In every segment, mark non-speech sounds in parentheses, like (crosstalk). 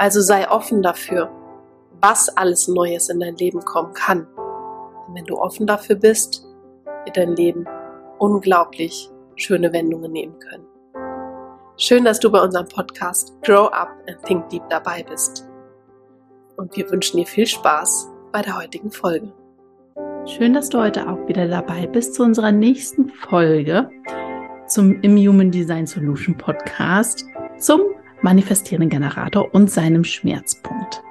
Also sei offen dafür, was alles Neues in dein Leben kommen kann. Und wenn du offen dafür bist, wird dein Leben unglaublich schöne Wendungen nehmen können. Schön, dass du bei unserem Podcast Grow Up and Think Deep dabei bist. Und wir wünschen dir viel Spaß bei der heutigen Folge. Schön, dass du heute auch wieder dabei bist zu unserer nächsten Folge zum Im Human Design Solution Podcast zum manifestierenden Generator und seinem Schmerzpunkt.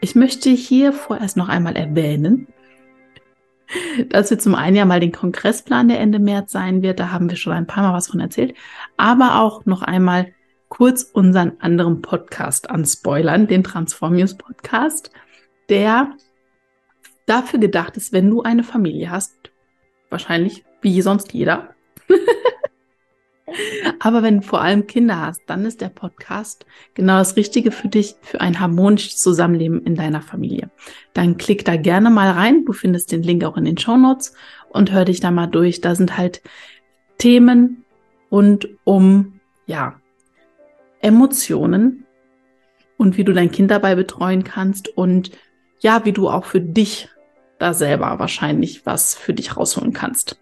Ich möchte hier vorerst noch einmal erwähnen, dass wir zum einen ja mal den Kongressplan, der Ende März sein wird, da haben wir schon ein paar Mal was von erzählt, aber auch noch einmal kurz unseren anderen Podcast anspoilern, den Transformius Podcast, der dafür gedacht ist, wenn du eine Familie hast, wahrscheinlich wie sonst jeder, (laughs) aber wenn du vor allem Kinder hast, dann ist der Podcast genau das Richtige für dich, für ein harmonisches Zusammenleben in deiner Familie. Dann klick da gerne mal rein. Du findest den Link auch in den Show Notes und hör dich da mal durch. Da sind halt Themen rund um, ja, Emotionen und wie du dein Kind dabei betreuen kannst und ja, wie du auch für dich da selber wahrscheinlich was für dich rausholen kannst.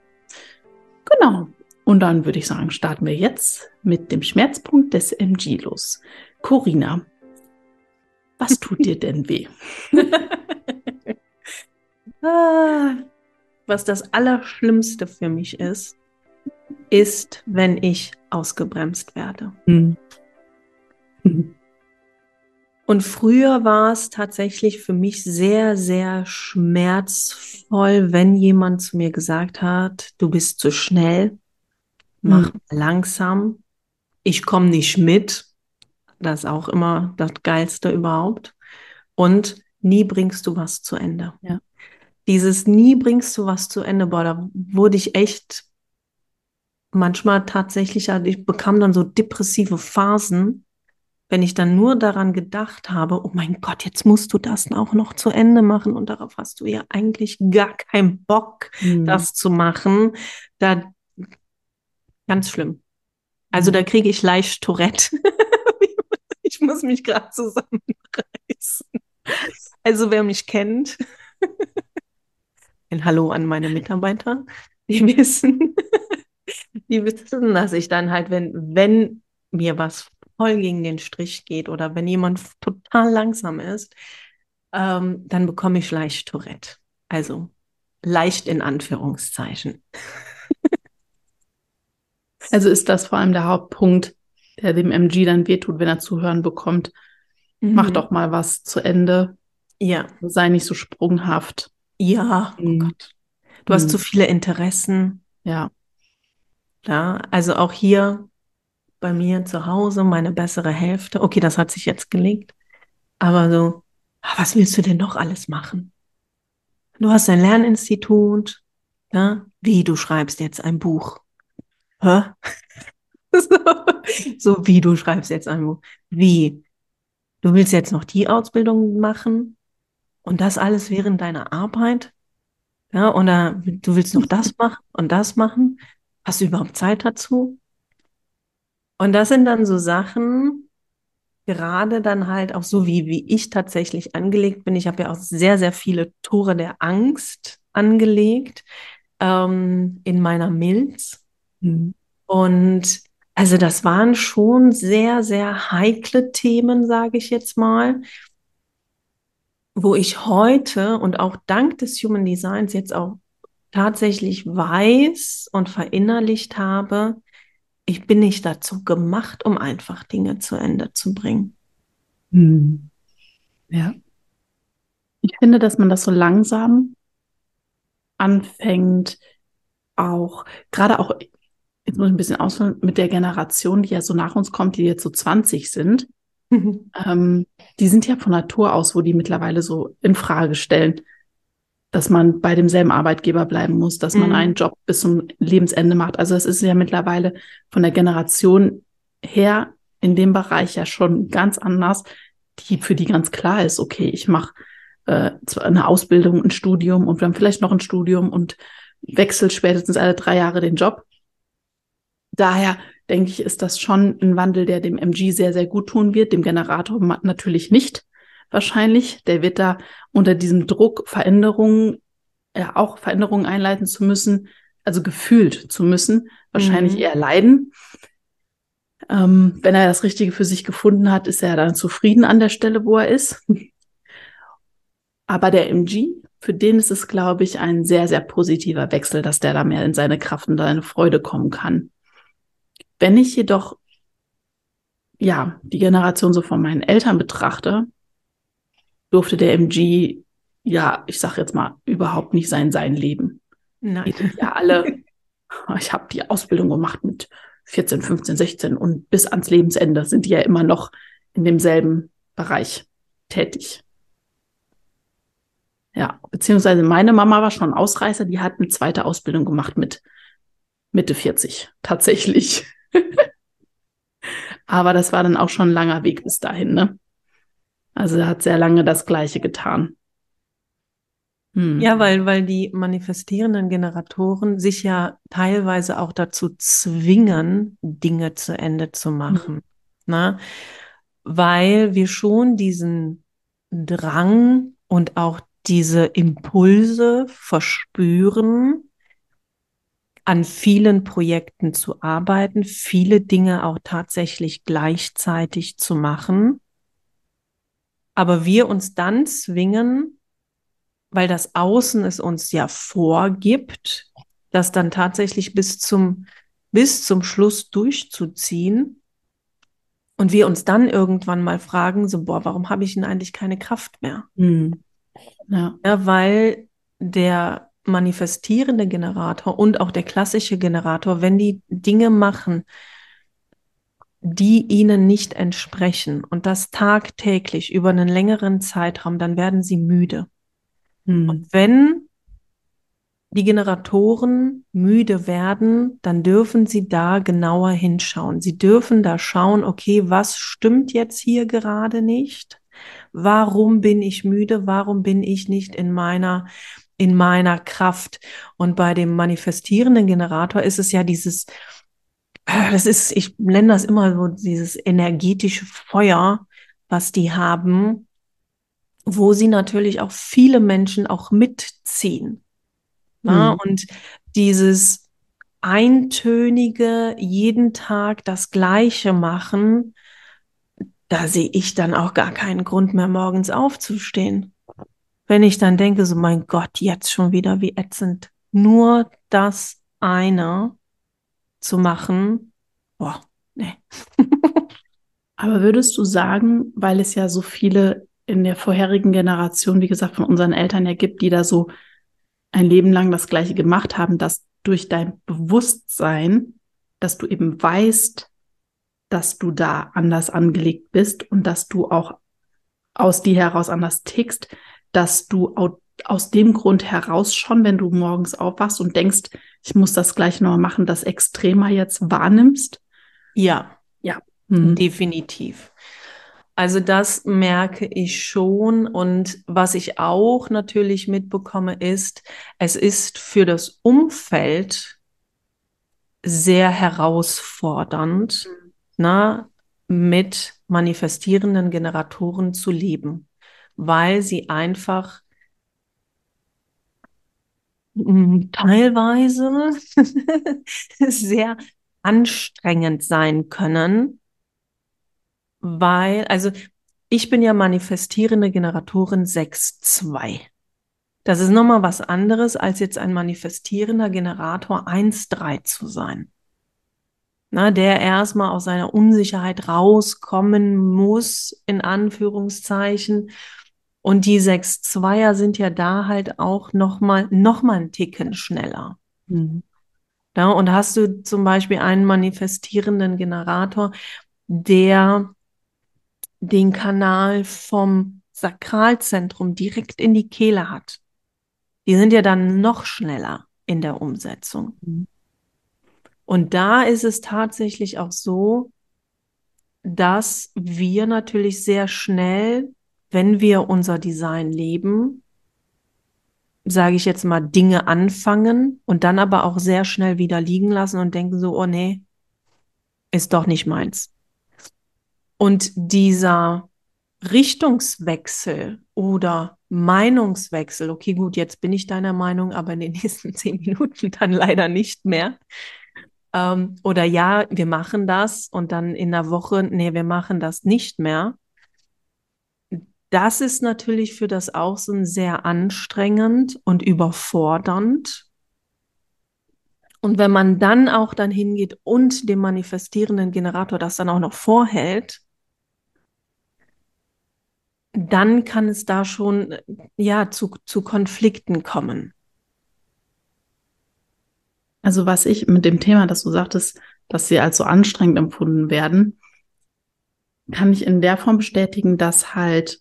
Genau. Und dann würde ich sagen, starten wir jetzt mit dem Schmerzpunkt des MG los. Corina, was tut dir denn weh? (laughs) Ah, was das Allerschlimmste für mich ist, ist, wenn ich ausgebremst werde. Hm. (laughs) Und früher war es tatsächlich für mich sehr, sehr schmerzvoll, wenn jemand zu mir gesagt hat, du bist zu schnell, mach mhm. langsam. Ich komme nicht mit. Das ist auch immer das Geilste überhaupt. Und nie bringst du was zu Ende. Ja. Dieses nie bringst du was zu Ende, boah, da wurde ich echt manchmal tatsächlich, ich bekam dann so depressive Phasen, wenn ich dann nur daran gedacht habe, oh mein Gott, jetzt musst du das auch noch zu Ende machen und darauf hast du ja eigentlich gar keinen Bock, mhm. das zu machen. Da Ganz schlimm. Also mhm. da kriege ich leicht Tourette. (laughs) ich muss mich gerade zusammenreißen. Also wer mich kennt, ein Hallo an meine Mitarbeiter, die wissen, die wissen, dass ich dann halt, wenn, wenn mir was voll gegen den Strich geht oder wenn jemand total langsam ist, ähm, dann bekomme ich leicht Tourette. Also leicht in Anführungszeichen. Also ist das vor allem der Hauptpunkt, der dem MG dann wehtut, wenn er zuhören bekommt. Mhm. Mach doch mal was zu Ende. Ja. Sei nicht so sprunghaft. Ja, oh mhm. Gott. Du mhm. hast zu viele Interessen. Ja. Ja, also auch hier bei mir zu Hause meine bessere Hälfte. Okay, das hat sich jetzt gelegt. Aber so, ah, was willst du denn noch alles machen? Du hast ein Lerninstitut. Ja? Wie, du schreibst jetzt ein Buch hä? so, (laughs) so wie du schreibst jetzt ein Buch. Wie? Du willst jetzt noch die Ausbildung machen und das alles während deiner Arbeit? Ja, oder du willst noch das machen und das machen? Hast du überhaupt Zeit dazu? Und das sind dann so Sachen, gerade dann halt auch so, wie, wie ich tatsächlich angelegt bin. Ich habe ja auch sehr, sehr viele Tore der Angst angelegt ähm, in meiner Milz. Mhm. Und also das waren schon sehr, sehr heikle Themen, sage ich jetzt mal, wo ich heute und auch dank des Human Designs jetzt auch tatsächlich weiß und verinnerlicht habe, ich bin nicht dazu gemacht, um einfach Dinge zu Ende zu bringen. Hm. Ja. Ich finde, dass man das so langsam anfängt, auch, gerade auch, jetzt muss ich ein bisschen ausholen, mit der Generation, die ja so nach uns kommt, die jetzt so 20 sind, mhm. ähm, die sind ja von Natur aus, wo die mittlerweile so in Frage stellen, dass man bei demselben Arbeitgeber bleiben muss, dass man mhm. einen Job bis zum Lebensende macht. Also es ist ja mittlerweile von der Generation her in dem Bereich ja schon ganz anders, die für die ganz klar ist, okay, ich mache äh, eine Ausbildung, ein Studium und dann vielleicht noch ein Studium und wechselt spätestens alle drei Jahre den Job. Daher denke ich, ist das schon ein Wandel, der dem MG sehr, sehr gut tun wird, dem Generator natürlich nicht wahrscheinlich. Der wird da unter diesem Druck Veränderungen, ja auch Veränderungen einleiten zu müssen, also gefühlt zu müssen, wahrscheinlich mhm. eher leiden. Ähm, wenn er das Richtige für sich gefunden hat, ist er dann zufrieden an der Stelle, wo er ist. Aber der MG, für den ist es, glaube ich, ein sehr, sehr positiver Wechsel, dass der da mehr in seine Kraft und seine Freude kommen kann. Wenn ich jedoch, ja, die Generation so von meinen Eltern betrachte, durfte der MG, ja, ich sag jetzt mal, überhaupt nicht sein Sein leben. Nein. Die ja alle, (laughs) ich habe die Ausbildung gemacht mit 14, 15, 16 und bis ans Lebensende sind die ja immer noch in demselben Bereich tätig. Ja, beziehungsweise meine Mama war schon Ausreißer, die hat eine zweite Ausbildung gemacht mit Mitte 40, tatsächlich. Aber das war dann auch schon ein langer Weg bis dahin, ne? Also er hat sehr lange das Gleiche getan. Hm. Ja, weil, weil die manifestierenden Generatoren sich ja teilweise auch dazu zwingen, Dinge zu Ende zu machen. Hm. Na? Ne? Weil wir schon diesen Drang und auch diese Impulse verspüren, an vielen Projekten zu arbeiten, viele Dinge auch tatsächlich gleichzeitig zu machen. Aber wir uns dann zwingen, weil das Außen es uns ja vorgibt, das dann tatsächlich bis zum, bis zum Schluss durchzuziehen. Und wir uns dann irgendwann mal fragen, so, boah, warum habe ich denn eigentlich keine Kraft mehr? Mhm. Ja. ja, weil der manifestierende Generator und auch der klassische Generator, wenn die Dinge machen, die ihnen nicht entsprechen und das tagtäglich über einen längeren Zeitraum, dann werden sie müde. Hm. Und wenn die Generatoren müde werden, dann dürfen sie da genauer hinschauen. Sie dürfen da schauen, okay, was stimmt jetzt hier gerade nicht? Warum bin ich müde? Warum bin ich nicht in meiner in meiner Kraft? Und bei dem manifestierenden Generator ist es ja dieses das ist, ich nenne das immer so dieses energetische Feuer, was die haben, wo sie natürlich auch viele Menschen auch mitziehen. Mhm. Und dieses eintönige, jeden Tag das Gleiche machen, da sehe ich dann auch gar keinen Grund mehr, morgens aufzustehen. Wenn ich dann denke, so mein Gott, jetzt schon wieder wie ätzend. Nur das eine zu machen, boah, nee. (laughs) Aber würdest du sagen, weil es ja so viele in der vorherigen Generation, wie gesagt, von unseren Eltern ja gibt, die da so ein Leben lang das Gleiche gemacht haben, dass durch dein Bewusstsein, dass du eben weißt, dass du da anders angelegt bist und dass du auch aus dir heraus anders tickst, dass du aus dem Grund heraus schon, wenn du morgens aufwachst und denkst, ich muss das gleich noch machen, das extremer jetzt wahrnimmst? Ja, ja, mhm. definitiv. Also das merke ich schon. Und was ich auch natürlich mitbekomme, ist, es ist für das Umfeld sehr herausfordernd, mhm na, mit manifestierenden Generatoren zu leben, weil sie einfach hm, teilweise (laughs) sehr anstrengend sein können, weil, also ich bin ja manifestierende Generatorin 6.2. Das ist nochmal was anderes, als jetzt ein manifestierender Generator 1.3 zu sein. Na, der erstmal aus seiner Unsicherheit rauskommen muss, in Anführungszeichen. Und die 6-2er sind ja da halt auch nochmal noch mal einen Ticken schneller. Mhm. Ja, und hast du zum Beispiel einen manifestierenden Generator, der den Kanal vom Sakralzentrum direkt in die Kehle hat. Die sind ja dann noch schneller in der Umsetzung. Mhm. Und da ist es tatsächlich auch so, dass wir natürlich sehr schnell, wenn wir unser Design leben, sage ich jetzt mal, Dinge anfangen und dann aber auch sehr schnell wieder liegen lassen und denken so, oh nee, ist doch nicht meins. Und dieser Richtungswechsel oder Meinungswechsel, okay, gut, jetzt bin ich deiner Meinung, aber in den (laughs) nächsten zehn Minuten dann leider nicht mehr. Ähm, oder ja, wir machen das und dann in der Woche, nee, wir machen das nicht mehr. Das ist natürlich für das Außen sehr anstrengend und überfordernd. Und wenn man dann auch dann hingeht und dem manifestierenden Generator das dann auch noch vorhält, dann kann es da schon ja zu, zu Konflikten kommen. Also was ich mit dem Thema, dass du sagtest, dass sie als so anstrengend empfunden werden, kann ich in der Form bestätigen, dass halt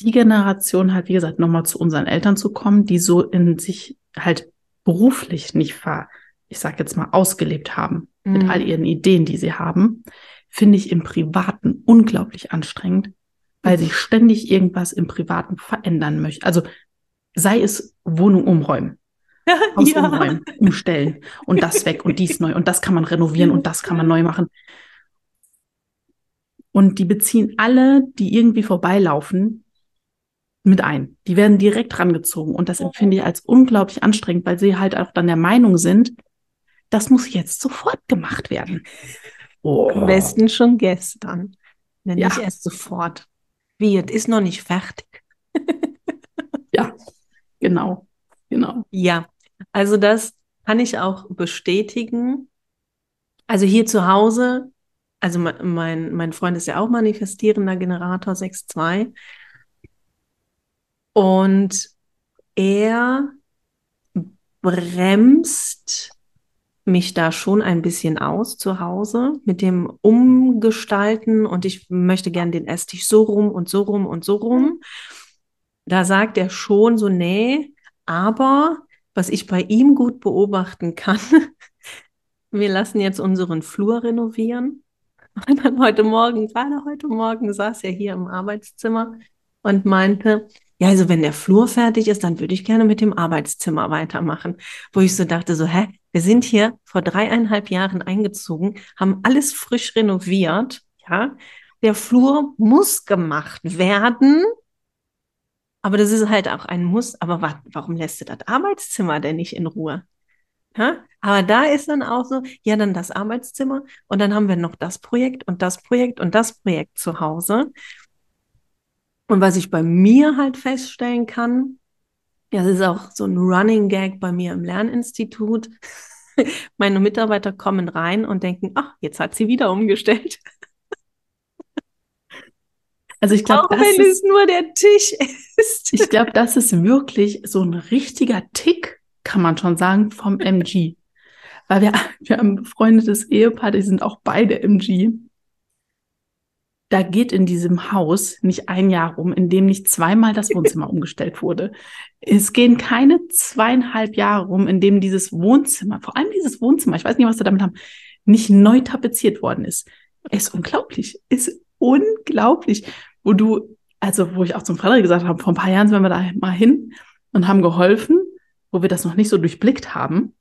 die Generation halt, wie gesagt, nochmal zu unseren Eltern zu kommen, die so in sich halt beruflich nicht ver, ich sag jetzt mal, ausgelebt haben mhm. mit all ihren Ideen, die sie haben, finde ich im Privaten unglaublich anstrengend, weil sie ständig irgendwas im Privaten verändern möchte. Also sei es Wohnung umräumen, (laughs) Haus ja. umräumen, umstellen und das weg und dies neu und das kann man renovieren und das kann man neu machen. Und die beziehen alle, die irgendwie vorbeilaufen, mit ein. Die werden direkt rangezogen und das empfinde ich als unglaublich anstrengend, weil sie halt auch dann der Meinung sind, das muss jetzt sofort gemacht werden. Oh. Am besten schon gestern, wenn ja. nicht erst sofort wird, ist noch nicht fertig. (laughs) ja, genau, genau. Ja, also das kann ich auch bestätigen. Also hier zu Hause, also mein, mein Freund ist ja auch manifestierender Generator 6.2 und er bremst mich da schon ein bisschen aus zu Hause mit dem Umgestalten und ich möchte gern den Esstisch so rum und so rum und so rum. Da sagt er schon so, nee, aber was ich bei ihm gut beobachten kann, (laughs) wir lassen jetzt unseren Flur renovieren. (laughs) Und dann heute Morgen, gerade heute Morgen, saß er hier im Arbeitszimmer und meinte, ja, also wenn der Flur fertig ist, dann würde ich gerne mit dem Arbeitszimmer weitermachen. Wo ich so dachte, so, hä, wir sind hier vor dreieinhalb Jahren eingezogen, haben alles frisch renoviert, ja. Der Flur muss gemacht werden. Aber das ist halt auch ein Muss. Aber wa warum lässt du das Arbeitszimmer denn nicht in Ruhe? Ja? Aber da ist dann auch so, ja, dann das Arbeitszimmer und dann haben wir noch das Projekt und das Projekt und das Projekt zu Hause. Und was ich bei mir halt feststellen kann, ja, das ist auch so ein Running Gag bei mir im Lerninstitut. (laughs) Meine Mitarbeiter kommen rein und denken, ach, jetzt hat sie wieder umgestellt. (laughs) Also ich glaube, auch wenn ist, es nur der Tisch (laughs) ist. Ich glaube, das ist wirklich so ein richtiger Tick, kann man schon sagen, vom MG. Weil wir, wir haben ein befreundetes Ehepaar, die sind auch beide MG da geht in diesem Haus nicht ein Jahr rum, in dem nicht zweimal das Wohnzimmer (laughs) umgestellt wurde. Es gehen keine zweieinhalb Jahre rum, in dem dieses Wohnzimmer, vor allem dieses Wohnzimmer, ich weiß nicht, was sie damit haben, nicht neu tapeziert worden ist. Ist unglaublich. Ist unglaublich. Wo du, also wo ich auch zum Frederik gesagt habe, vor ein paar Jahren sind wir da mal hin und haben geholfen, wo wir das noch nicht so durchblickt haben.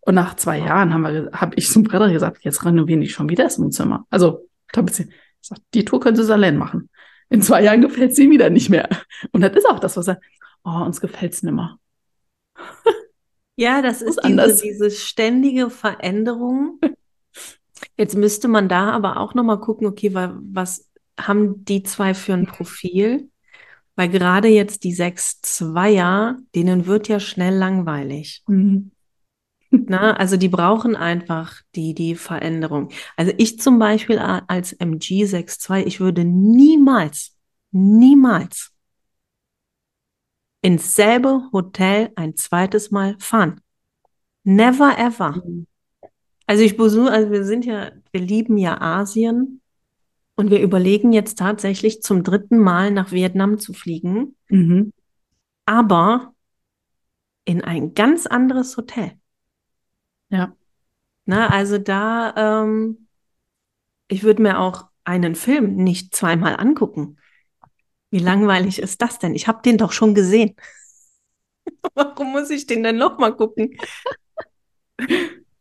Und nach zwei Jahren habe ich zum Frederik gesagt, jetzt renovieren die schon wieder das Wohnzimmer. Also ich sag, die Tour können sie allein machen. In zwei Jahren gefällt sie wieder nicht mehr. Und das ist auch das, was er, oh, uns gefällt es nimmer. Ja, das ist diese, diese ständige Veränderung. Jetzt müsste man da aber auch nochmal gucken, okay, was haben die zwei für ein Profil? Weil gerade jetzt die sechs Zweier, denen wird ja schnell langweilig. Mhm. Na, also die brauchen einfach die, die Veränderung. Also ich zum Beispiel als MG 62, ich würde niemals, niemals ins selbe Hotel ein zweites Mal fahren. Never ever. Mhm. Also ich besuche, also wir sind ja, wir lieben ja Asien und wir überlegen jetzt tatsächlich zum dritten Mal nach Vietnam zu fliegen. Mhm. Aber in ein ganz anderes Hotel. Ja. Na, also da, ähm, ich würde mir auch einen Film nicht zweimal angucken. Wie langweilig ist das denn? Ich habe den doch schon gesehen. (laughs) Warum muss ich den denn nochmal gucken? (laughs)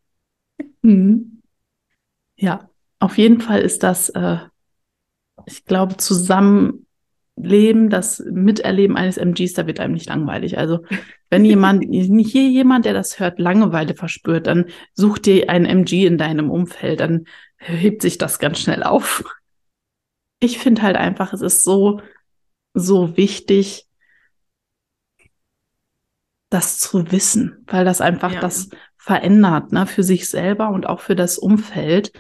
Mhm. Ja, auf jeden Fall ist das, äh, ich glaube, Zusammenleben, das Miterleben eines MGs, da wird einem nicht langweilig. Also wenn jemand, (laughs) hier jemand, der das hört, Langeweile verspürt, dann such dir einen MG in deinem Umfeld, dann hebt sich das ganz schnell auf. Ich finde halt einfach, es ist so, so wichtig, das zu wissen, weil das einfach ja. das verändert, ne, für sich selber und auch für das Umfeld.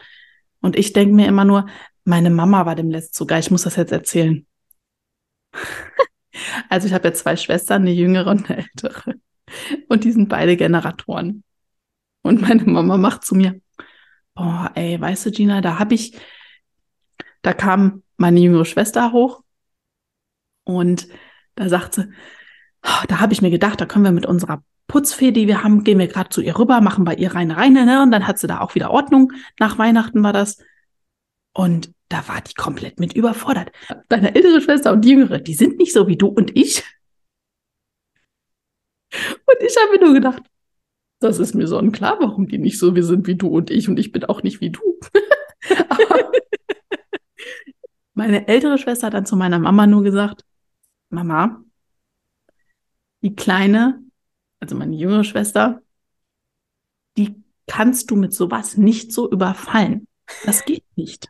Und ich denke mir immer nur, meine Mama war dem letzten sogar, ich muss das jetzt erzählen. (laughs) also ich habe ja zwei Schwestern, eine jüngere und eine ältere. Und die sind beide Generatoren. Und meine Mama macht zu mir, boah, ey, weißt du, Gina, da habe ich, da kam meine jüngere Schwester hoch und da sagt sie, oh, da habe ich mir gedacht, da können wir mit unserer Putzfee, die wir haben, gehen wir gerade zu ihr rüber, machen bei ihr reine reine, ne? Und dann hat sie da auch wieder Ordnung. Nach Weihnachten war das. Und da war die komplett mit überfordert. Deine ältere Schwester und die jüngere, die sind nicht so wie du und ich. Und ich habe mir nur gedacht, das ist mir sonnenklar, warum die nicht so wie sind wie du und ich und ich bin auch nicht wie du. (laughs) meine ältere Schwester hat dann zu meiner Mama nur gesagt, Mama, die Kleine also meine jüngere Schwester, die kannst du mit sowas nicht so überfallen. Das geht nicht.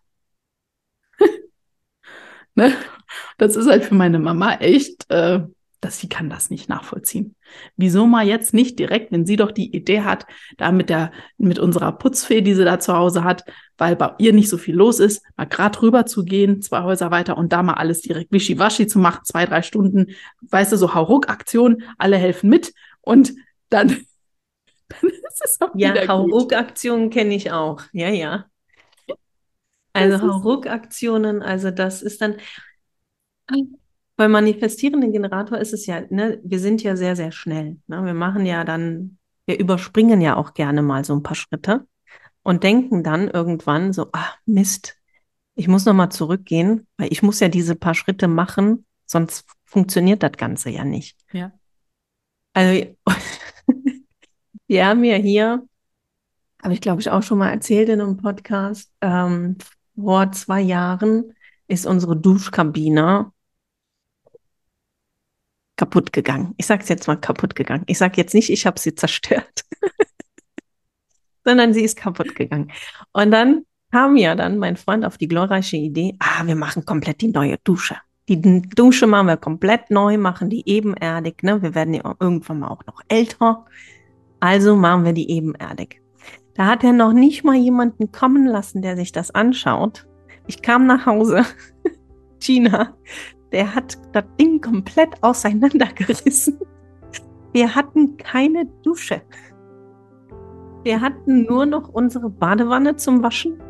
Ne? Das ist halt für meine Mama echt, äh, dass sie kann das nicht nachvollziehen. Wieso mal jetzt nicht direkt, wenn sie doch die Idee hat, da mit der, mit unserer Putzfee, die sie da zu Hause hat, weil bei ihr nicht so viel los ist, mal grad rüber zu gehen, zwei Häuser weiter und da mal alles direkt wischiwaschi zu machen, zwei, drei Stunden, weißt du, so Hauruck-Aktion, alle helfen mit und dann, (laughs) dann ist es auch ja, Hauruck-Aktionen kenne ich auch. Ja, ja. Also Hauruck-Aktionen, also das ist dann, beim manifestierenden Generator ist es ja, ne, wir sind ja sehr, sehr schnell. Ne? Wir machen ja dann, wir überspringen ja auch gerne mal so ein paar Schritte und denken dann irgendwann so, ah, Mist, ich muss nochmal zurückgehen, weil ich muss ja diese paar Schritte machen, sonst funktioniert das Ganze ja nicht. Ja. Also, (laughs) wir haben ja hier, habe ich glaube ich auch schon mal erzählt in einem Podcast, ähm, vor zwei Jahren ist unsere Duschkabine kaputt gegangen. Ich sage es jetzt mal kaputt gegangen. Ich sage jetzt nicht, ich habe sie zerstört, (laughs) sondern sie ist kaputt gegangen. Und dann kam ja dann mein Freund auf die glorreiche Idee, ah, wir machen komplett die neue Dusche. Die Dusche machen wir komplett neu, machen die ebenerdig. Ne? Wir werden ja irgendwann mal auch noch älter. Also machen wir die ebenerdig. Da hat er noch nicht mal jemanden kommen lassen, der sich das anschaut. Ich kam nach Hause. (laughs) Gina, der hat das Ding komplett auseinandergerissen. Wir hatten keine Dusche. Wir hatten nur noch unsere Badewanne zum Waschen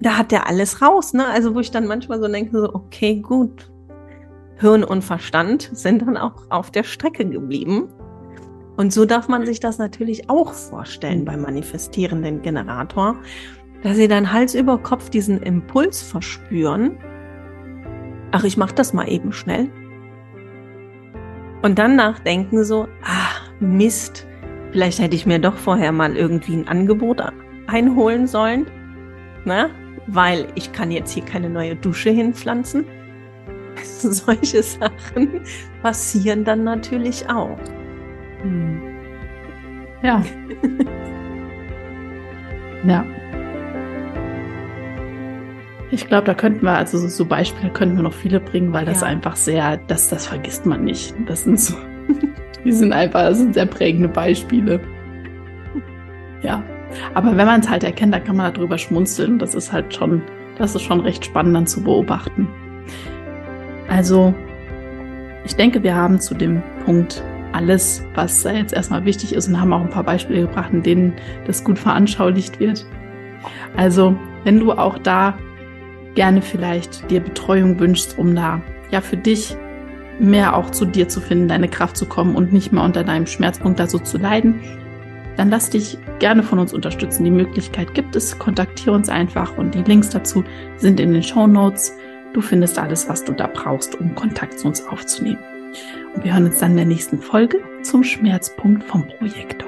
da hat der alles raus, ne? Also wo ich dann manchmal so denke, so, okay, gut. Hirn und Verstand sind dann auch auf der Strecke geblieben. Und so darf man sich das natürlich auch vorstellen beim manifestierenden Generator, dass sie dann Hals über Kopf diesen Impuls verspüren. Ach, ich mach das mal eben schnell. Und dann nachdenken so, ah, Mist, vielleicht hätte ich mir doch vorher mal irgendwie ein Angebot einholen sollen. Na, weil ich kann jetzt hier keine neue Dusche hinpflanzen. (laughs) Solche Sachen passieren dann natürlich auch. Hm. Ja. (laughs) ja. Ich glaube, da könnten wir, also so Beispiele könnten wir noch viele bringen, weil das Ja. einfach sehr, das, das vergisst man nicht. Das sind so, (laughs) die sind einfach, das sind sehr prägende Beispiele. Ja. Aber wenn man es halt erkennt, dann kann man darüber schmunzeln. Das ist halt schon, das ist schon recht spannend dann zu beobachten. Also, ich denke, wir haben zu dem Punkt alles, was jetzt erstmal wichtig ist und haben auch ein paar Beispiele gebracht, in denen das gut veranschaulicht wird. Also, wenn du auch da gerne vielleicht dir Betreuung wünschst, um da ja für dich mehr auch zu dir zu finden, deine Kraft zu kommen und nicht mehr unter deinem Schmerzpunkt da so zu leiden, dann lass dich gerne von uns unterstützen. Die Möglichkeit gibt es, kontaktiere uns einfach und die Links dazu sind in den Show Notes. Du findest alles, was du da brauchst, um Kontakt zu uns aufzunehmen. Und wir hören uns dann in der nächsten Folge zum Schmerzpunkt vom Projektor.